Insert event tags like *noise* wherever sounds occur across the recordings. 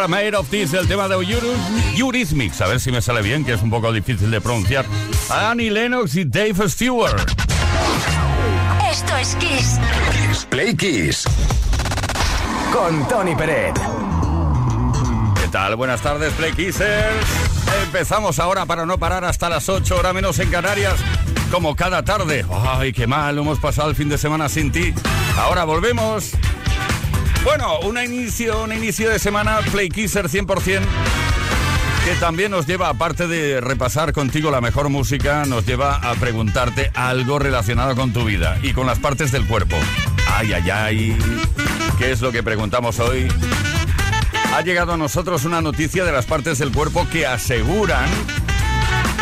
Are Made of This, el tema de Eurythmics, a ver si me sale bien, que es un poco difícil de pronunciar. Annie Lennox y Dave Stewart. Esto es Kiss. Play Kiss. Con Tony Peret. ¿Qué tal? Buenas tardes, Play Kissers. Empezamos ahora para no parar hasta las 8, hora menos en Canarias, como cada tarde. Ay, qué mal, hemos pasado el fin de semana sin ti. Ahora volvemos. Bueno, un inicio, un inicio de semana Play Kisser 100% que también nos lleva, aparte de repasar contigo la mejor música, nos lleva a preguntarte algo relacionado con tu vida y con las partes del cuerpo. Ay, ay, ay. ¿Qué es lo que preguntamos hoy? Ha llegado a nosotros una noticia de las partes del cuerpo que aseguran,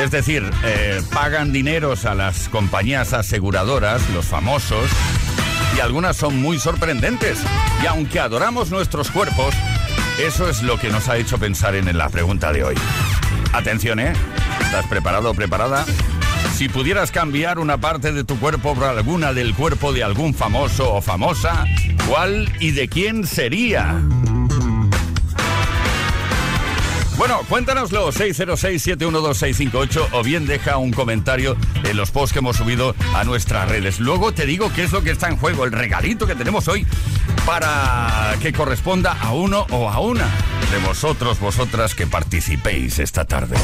es decir, eh, pagan dineros a las compañías aseguradoras, los famosos, y algunas son muy sorprendentes. Y aunque adoramos nuestros cuerpos, eso es lo que nos ha hecho pensar en la pregunta de hoy. Atención, ¿eh? ¿Estás preparado o preparada? Si pudieras cambiar una parte de tu cuerpo por alguna del cuerpo de algún famoso o famosa, ¿cuál y de quién sería? Bueno, cuéntanoslo, 606-712-658 o bien deja un comentario en los posts que hemos subido a nuestras redes. Luego te digo qué es lo que está en juego, el regalito que tenemos hoy para que corresponda a uno o a una de vosotros, vosotras que participéis esta tarde.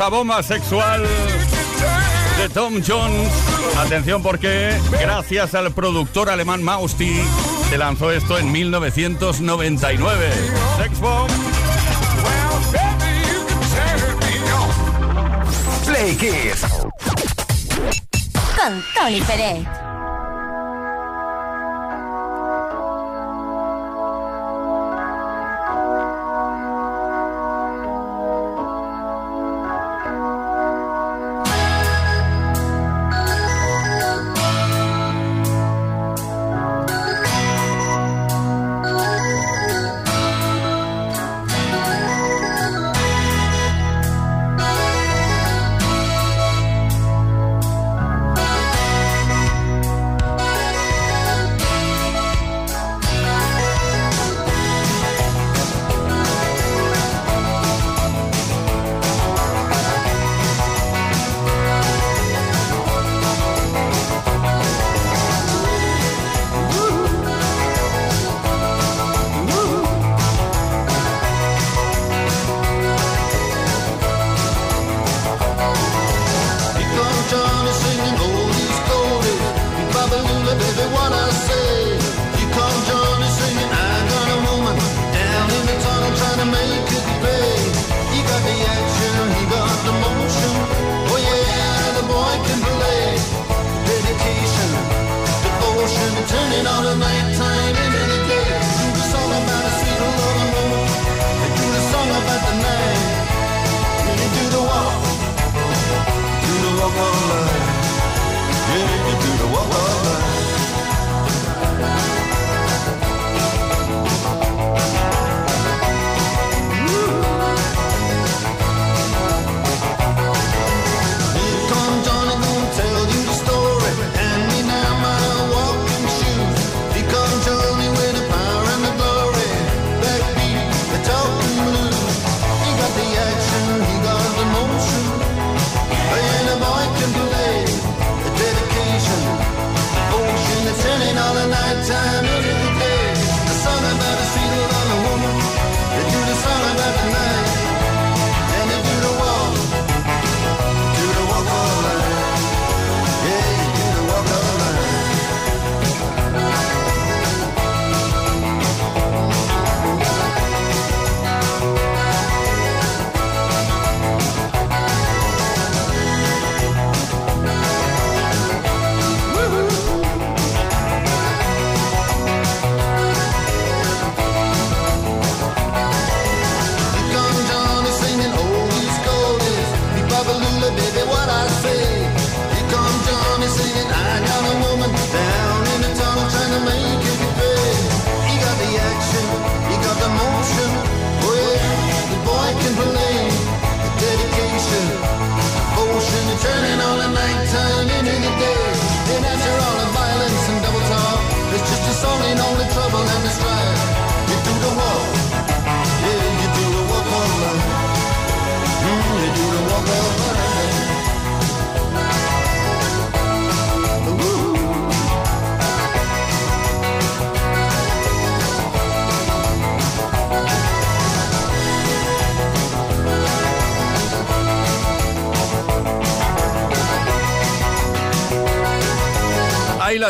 Esa bomba sexual de Tom Jones. Atención porque gracias al productor alemán Mausti se lanzó esto en 1999. Sex Bomb. Play Kiss. Con Tony Pérez.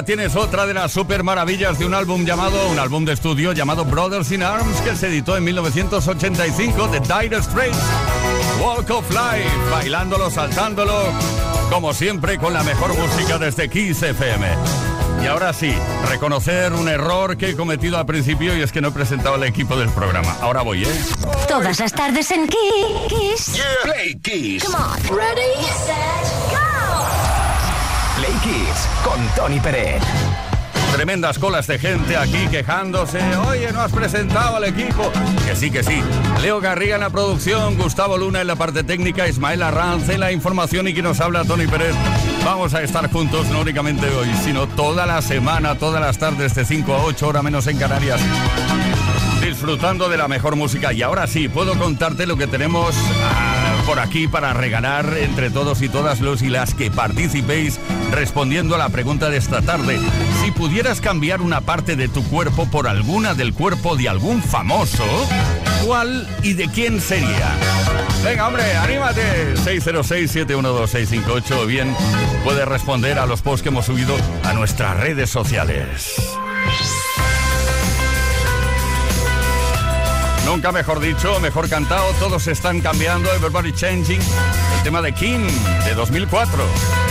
Ahora tienes otra de las super maravillas de un álbum llamado, un álbum de estudio llamado Brothers in Arms que se editó en 1985 de Dire Straits. Walk of Life, bailándolo, saltándolo, como siempre con la mejor música desde Kiss FM. Y ahora sí, reconocer un error que he cometido al principio y es que no he presentado al equipo del programa. Ahora voy, ¿eh? Todas las tardes en Kiss. Play Kiss. Come on. Ready, set, con Tony Pérez. Tremendas colas de gente aquí quejándose. Oye, no has presentado al equipo. Que sí, que sí. Leo Garriga en la producción, Gustavo Luna en la parte técnica, Ismael Arranz en la información y quien nos habla, Tony Pérez. Vamos a estar juntos no únicamente hoy, sino toda la semana, todas las tardes de 5 a 8 horas menos en Canarias. Disfrutando de la mejor música. Y ahora sí, puedo contarte lo que tenemos ah, por aquí para regalar entre todos y todas los y las que participéis respondiendo a la pregunta de esta tarde. Si pudieras cambiar una parte de tu cuerpo por alguna del cuerpo de algún famoso, ¿cuál y de quién sería? Venga, hombre, anímate. 606-712-658 o bien puedes responder a los posts que hemos subido a nuestras redes sociales. Nunca mejor dicho, mejor cantado, todos están cambiando, everybody changing. El tema de King de 2004.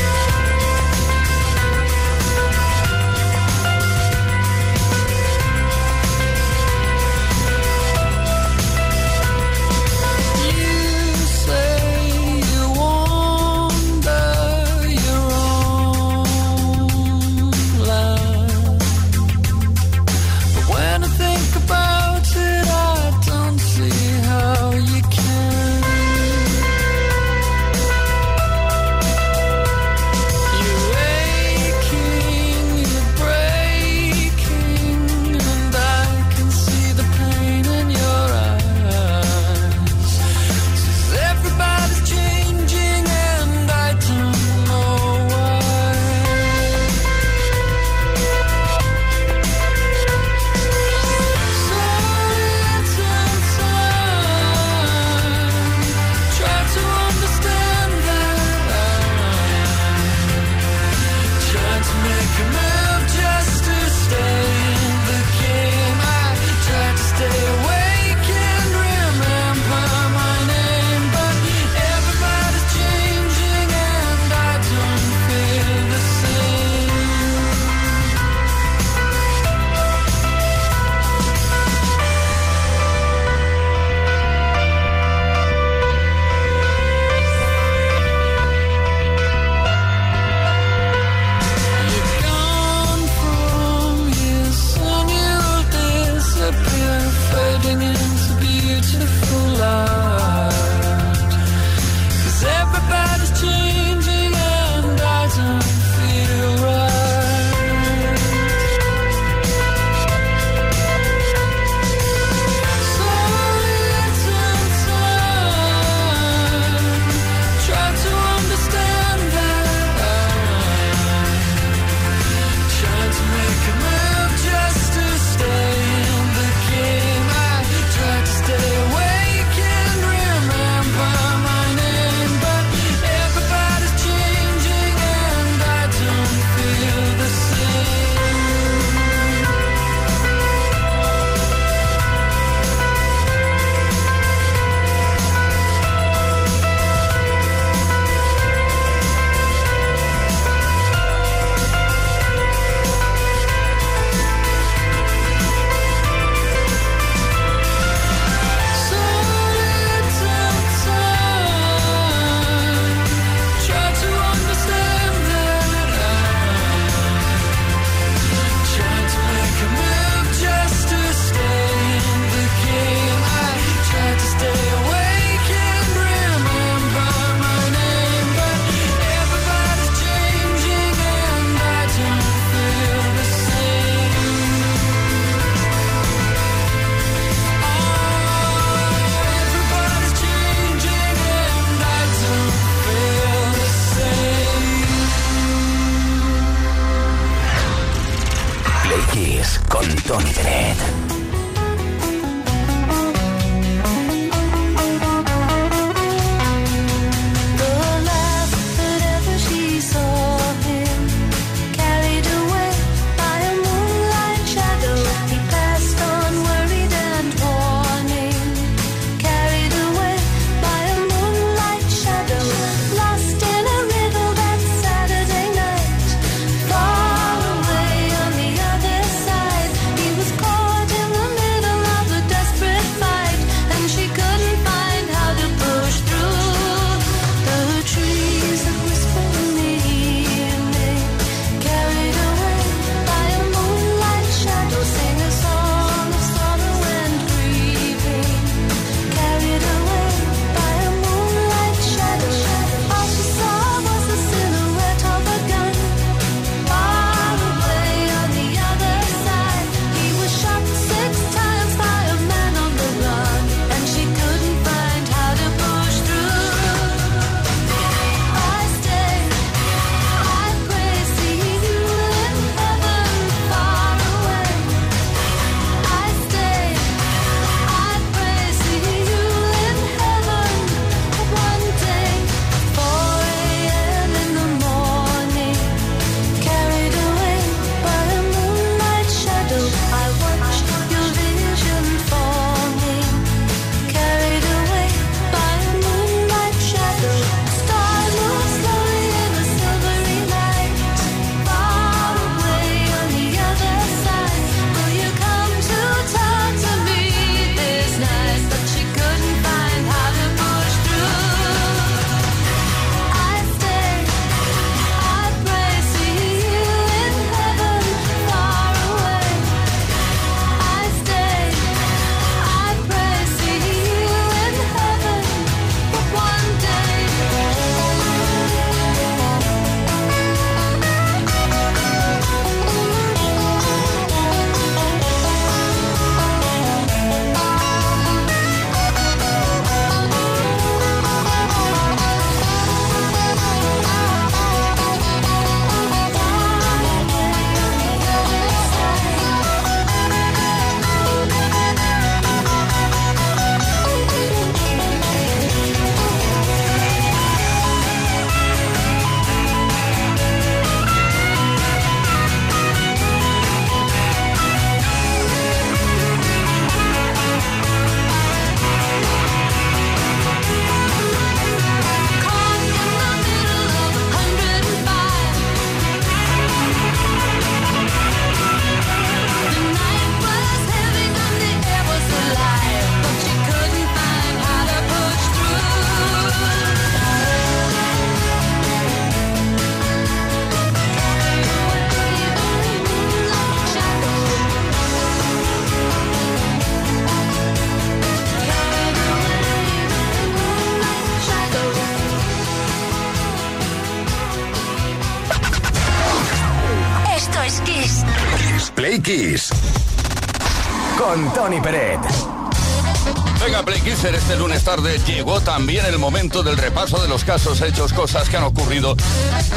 Este lunes tarde llegó también el momento del repaso de los casos hechos, cosas que han ocurrido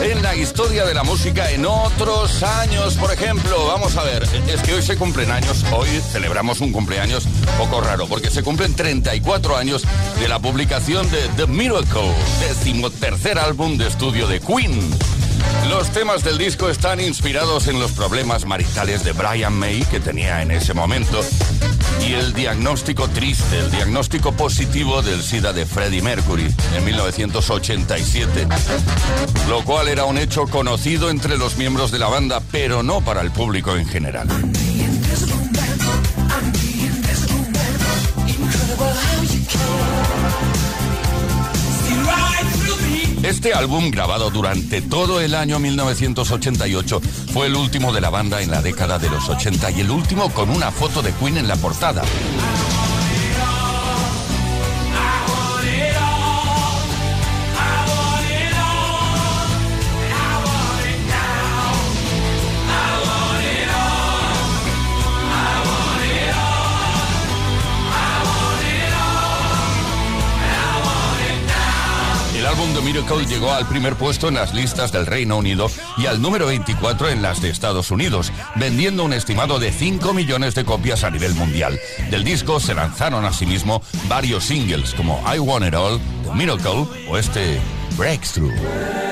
en la historia de la música en otros años. Por ejemplo, vamos a ver, es que hoy se cumplen años, hoy celebramos un cumpleaños poco raro, porque se cumplen 34 años de la publicación de The Miracle, decimotercer álbum de estudio de Queen. Los temas del disco están inspirados en los problemas maritales de Brian May que tenía en ese momento y el diagnóstico triste, el diagnóstico positivo del SIDA de Freddie Mercury en 1987, lo cual era un hecho conocido entre los miembros de la banda, pero no para el público en general. Este álbum, grabado durante todo el año 1988, fue el último de la banda en la década de los 80 y el último con una foto de Queen en la portada. Miracle llegó al primer puesto en las listas del Reino Unido y al número 24 en las de Estados Unidos, vendiendo un estimado de 5 millones de copias a nivel mundial. Del disco se lanzaron asimismo varios singles como I Want It All, The Miracle o este Breakthrough.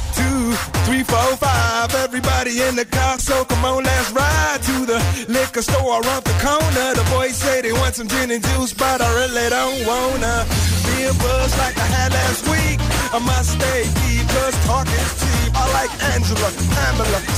Three, four, five. Everybody in the car, so come on, let's ride to the liquor store around the corner. The boys say they want some gin and juice, but I really don't wanna be a buzz like I had last week. I must stay deep, cause talk is cheap. I like Angela, Pamela,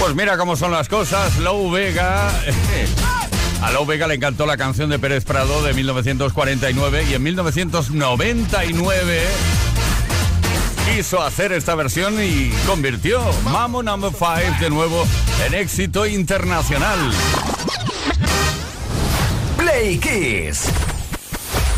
Pues mira cómo son las cosas. Low Vega. *laughs* A Low Vega le encantó la canción de Pérez Prado de 1949 y en 1999 quiso hacer esta versión y convirtió Mamo Number 5 de nuevo en éxito internacional. Play Kiss.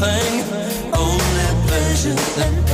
nothing, only pleasure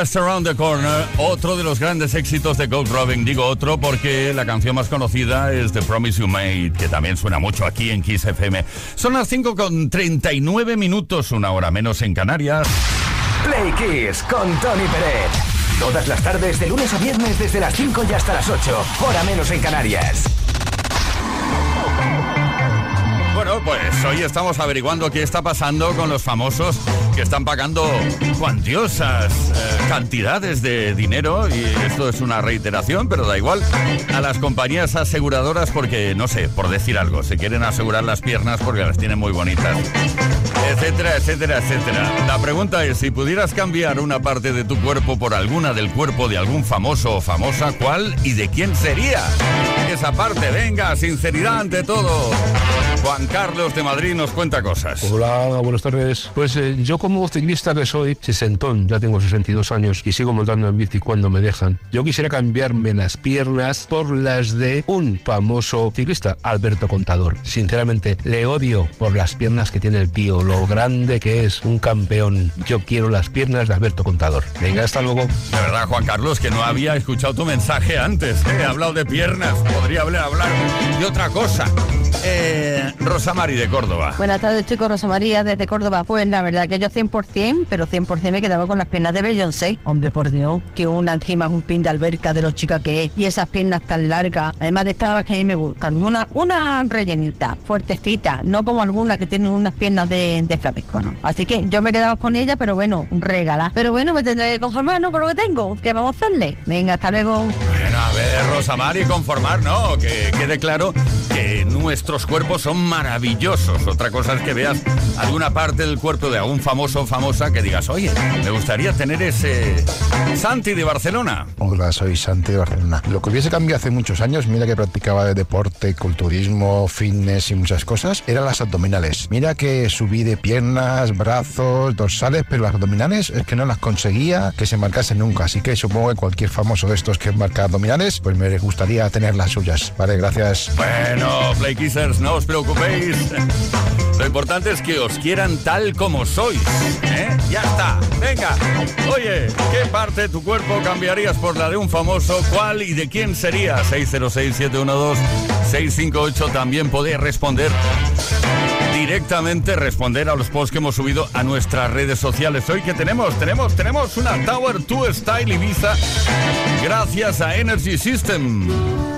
Just Around the Corner, otro de los grandes éxitos de Gold Robin. Digo otro porque la canción más conocida es The Promise You Made, que también suena mucho aquí en Kiss FM. Son las 5 con 39 minutos, una hora menos en Canarias. Play Kiss con Tony Pérez. Todas las tardes, de lunes a viernes, desde las 5 y hasta las 8. Hora menos en Canarias. Pues hoy estamos averiguando qué está pasando con los famosos que están pagando cuantiosas eh, cantidades de dinero y esto es una reiteración, pero da igual, a las compañías aseguradoras porque, no sé, por decir algo, se quieren asegurar las piernas porque las tienen muy bonitas, etcétera, etcétera, etcétera. La pregunta es, si pudieras cambiar una parte de tu cuerpo por alguna del cuerpo de algún famoso o famosa, ¿cuál y de quién sería? Esa parte, venga, sinceridad ante todo. Juan Carlos de Madrid nos cuenta cosas. Hola, buenas tardes. Pues eh, yo como ciclista que soy, sesentón, ya tengo 62 años y sigo montando en bici cuando me dejan. Yo quisiera cambiarme las piernas por las de un famoso ciclista, Alberto Contador. Sinceramente, le odio por las piernas que tiene el tío, lo grande que es, un campeón. Yo quiero las piernas de Alberto Contador. Venga, hasta luego. De verdad, Juan Carlos, que no había escuchado tu mensaje antes. ¿eh? He hablado de piernas, podría hablar, hablar de otra cosa. Eh, Rosa Mari de Córdoba. Buenas tardes, chicos. Rosa María desde Córdoba. Pues la verdad que yo 100%, pero 100% me quedaba con las piernas de Beyoncé. Hombre, por Dios, que una encima es un pin de alberca de los chicas que es. Y esas piernas tan largas. Además de estas que a mí me gustan. Una, una rellenita, fuertecita. No como algunas que tienen unas piernas de, de flamenco, ¿no? Así que yo me quedaba con ella, pero bueno, regala. Pero bueno, me tendré que conformar, ¿no? Por lo que tengo. ¿Qué vamos a hacerle? Venga, hasta luego. Bueno, a ver, Rosa Mari, conformar, ¿no? Que quede claro que nuestros cuerpos son maravillosos. Otra cosa es que veas alguna parte del cuerpo de algún famoso o famosa que digas, oye, me gustaría tener ese Santi de Barcelona. Hola, soy Santi de Barcelona. Lo que hubiese cambiado hace muchos años, mira que practicaba de deporte, culturismo, fitness y muchas cosas, eran las abdominales. Mira que subí de piernas, brazos, dorsales, pero las abdominales es que no las conseguía que se marcasen nunca. Así que supongo que cualquier famoso de estos que marca abdominales, pues me gustaría tener las suyas. Vale, gracias. Bueno, Play Kissers, no os preocupéis. Lo importante es que os quieran tal como sois. ¿eh? Ya está. Venga. Oye, ¿qué parte de tu cuerpo cambiarías por la de un famoso? ¿Cuál y de quién sería? 606-712-658. También podéis responder directamente responder a los posts que hemos subido a nuestras redes sociales. Hoy que tenemos, tenemos, tenemos una Tower 2 Style Ibiza gracias a Energy System.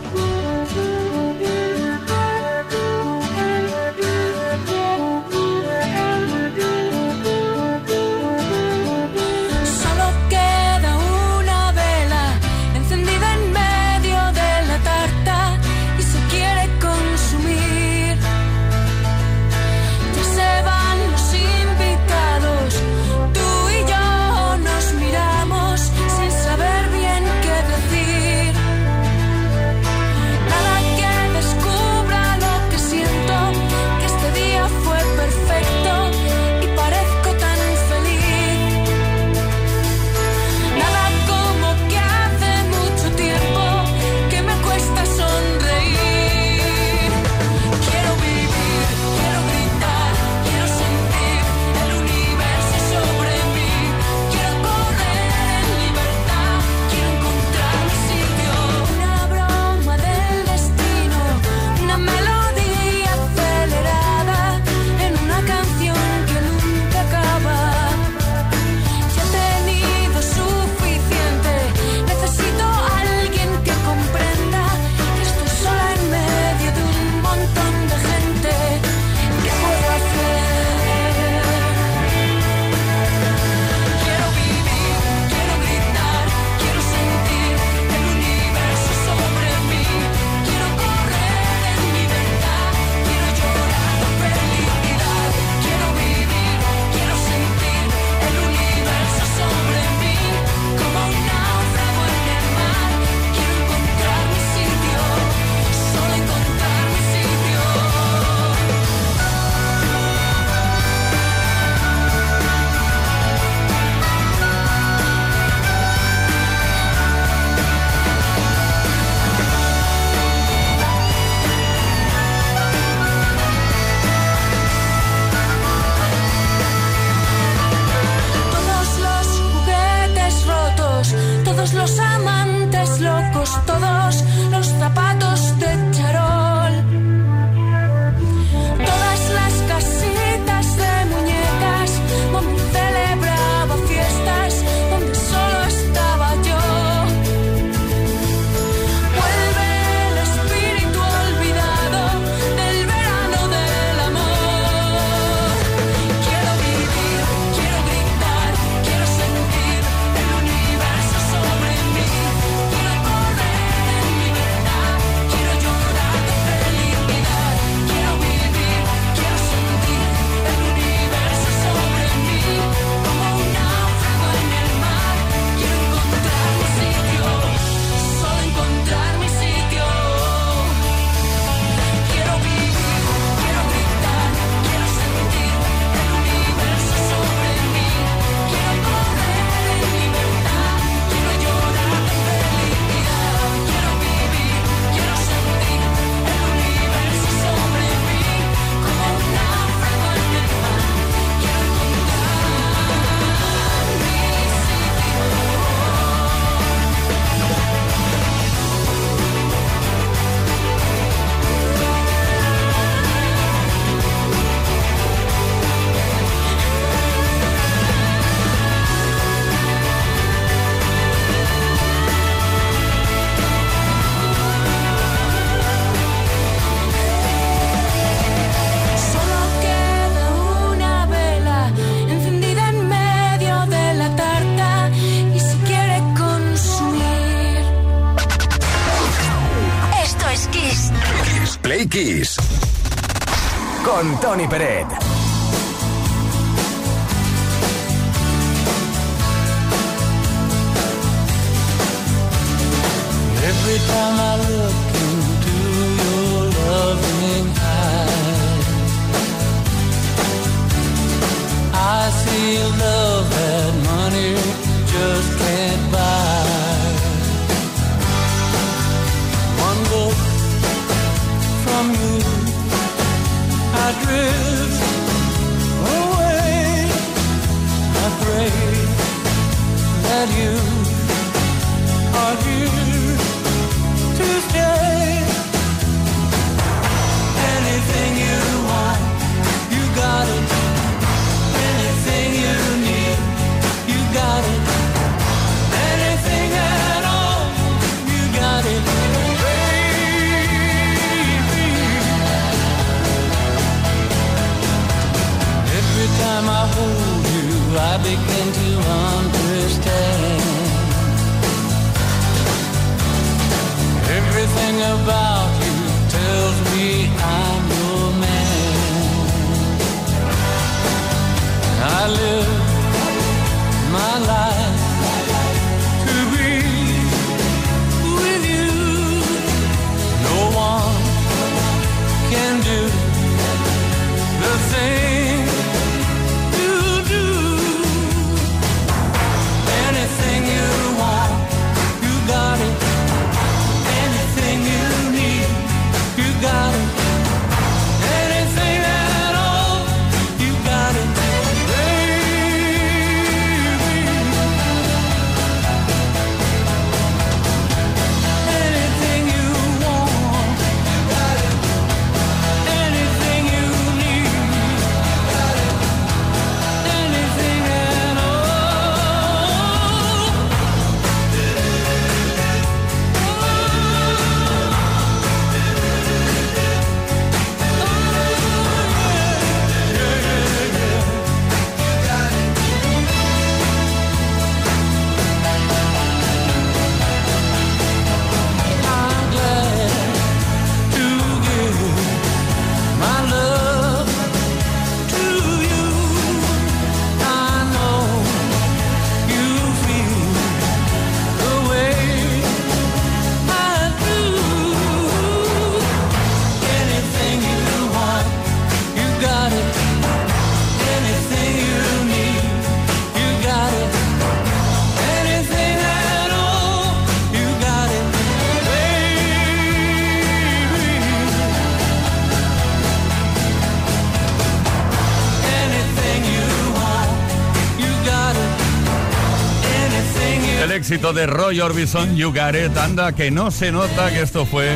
Éxito de Roy Orbison, You Got It. Anda, que no se nota que esto fue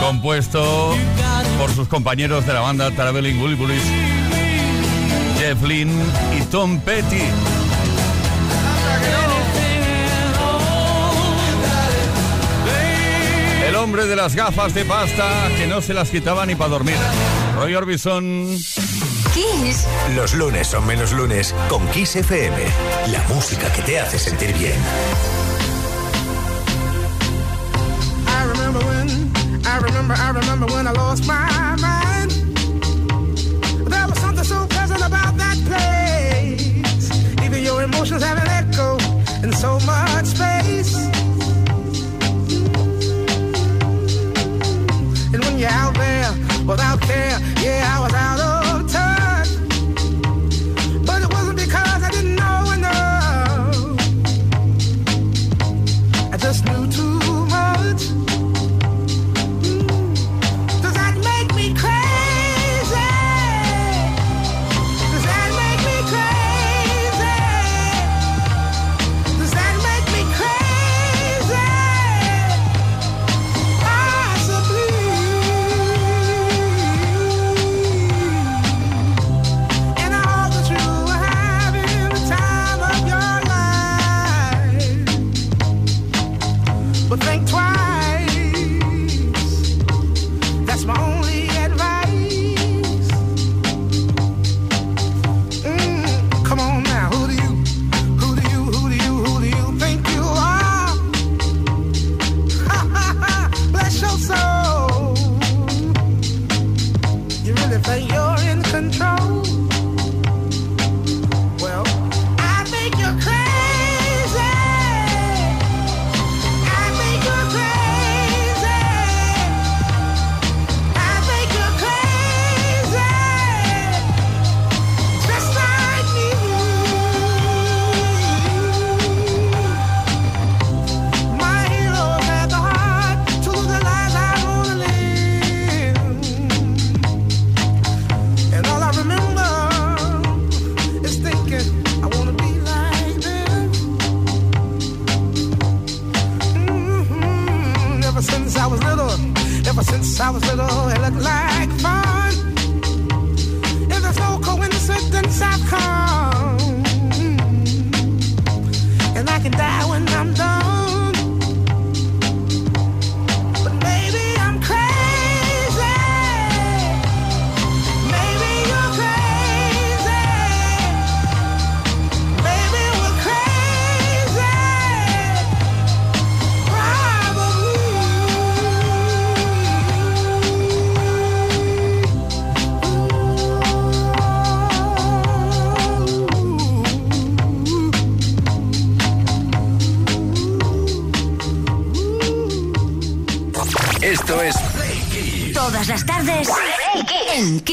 compuesto por sus compañeros de la banda Traveling Wilburys, Jeff Lynne y Tom Petty. El hombre de las gafas de pasta que no se las quitaba ni para dormir. Roy Orbison. Kiss. Los lunes son menos lunes con Kiss FM. La música que te hace sentir bien. Remember, I remember when I lost my mind. There was something so pleasant about that place. Even your emotions have an echo in so much space. And when you're out there without care,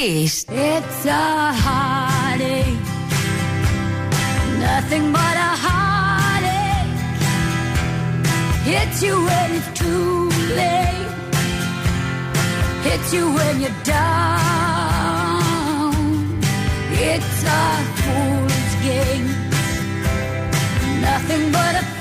en It's a heartache, nothing but a heartache. Hits you when it's too late, hits you when you're down. It's a fool's game, nothing but a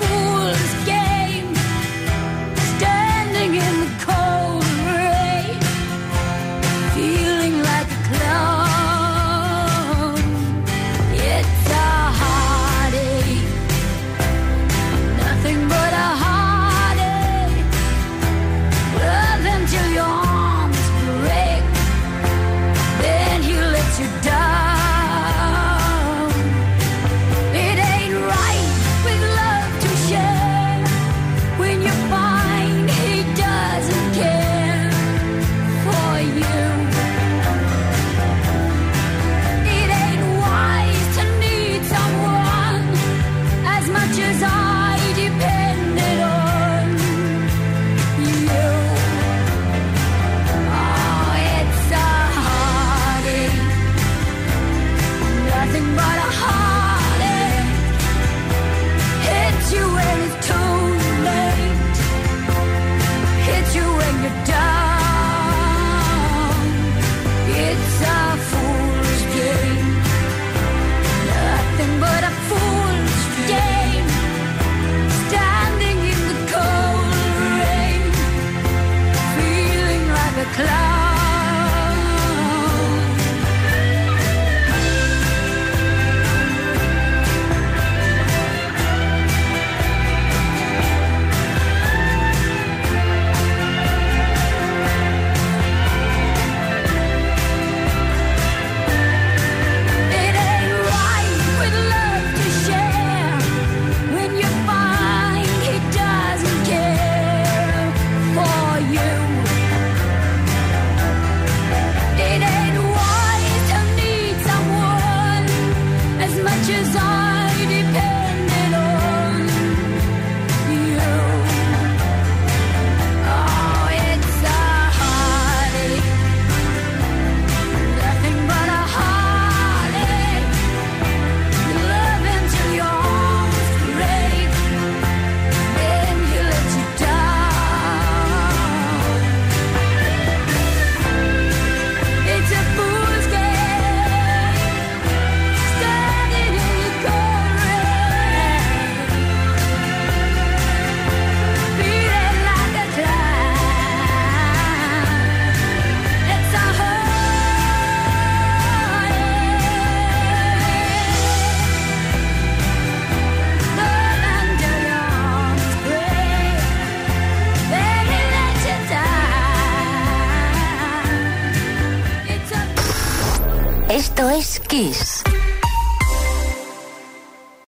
clouds. Kiss.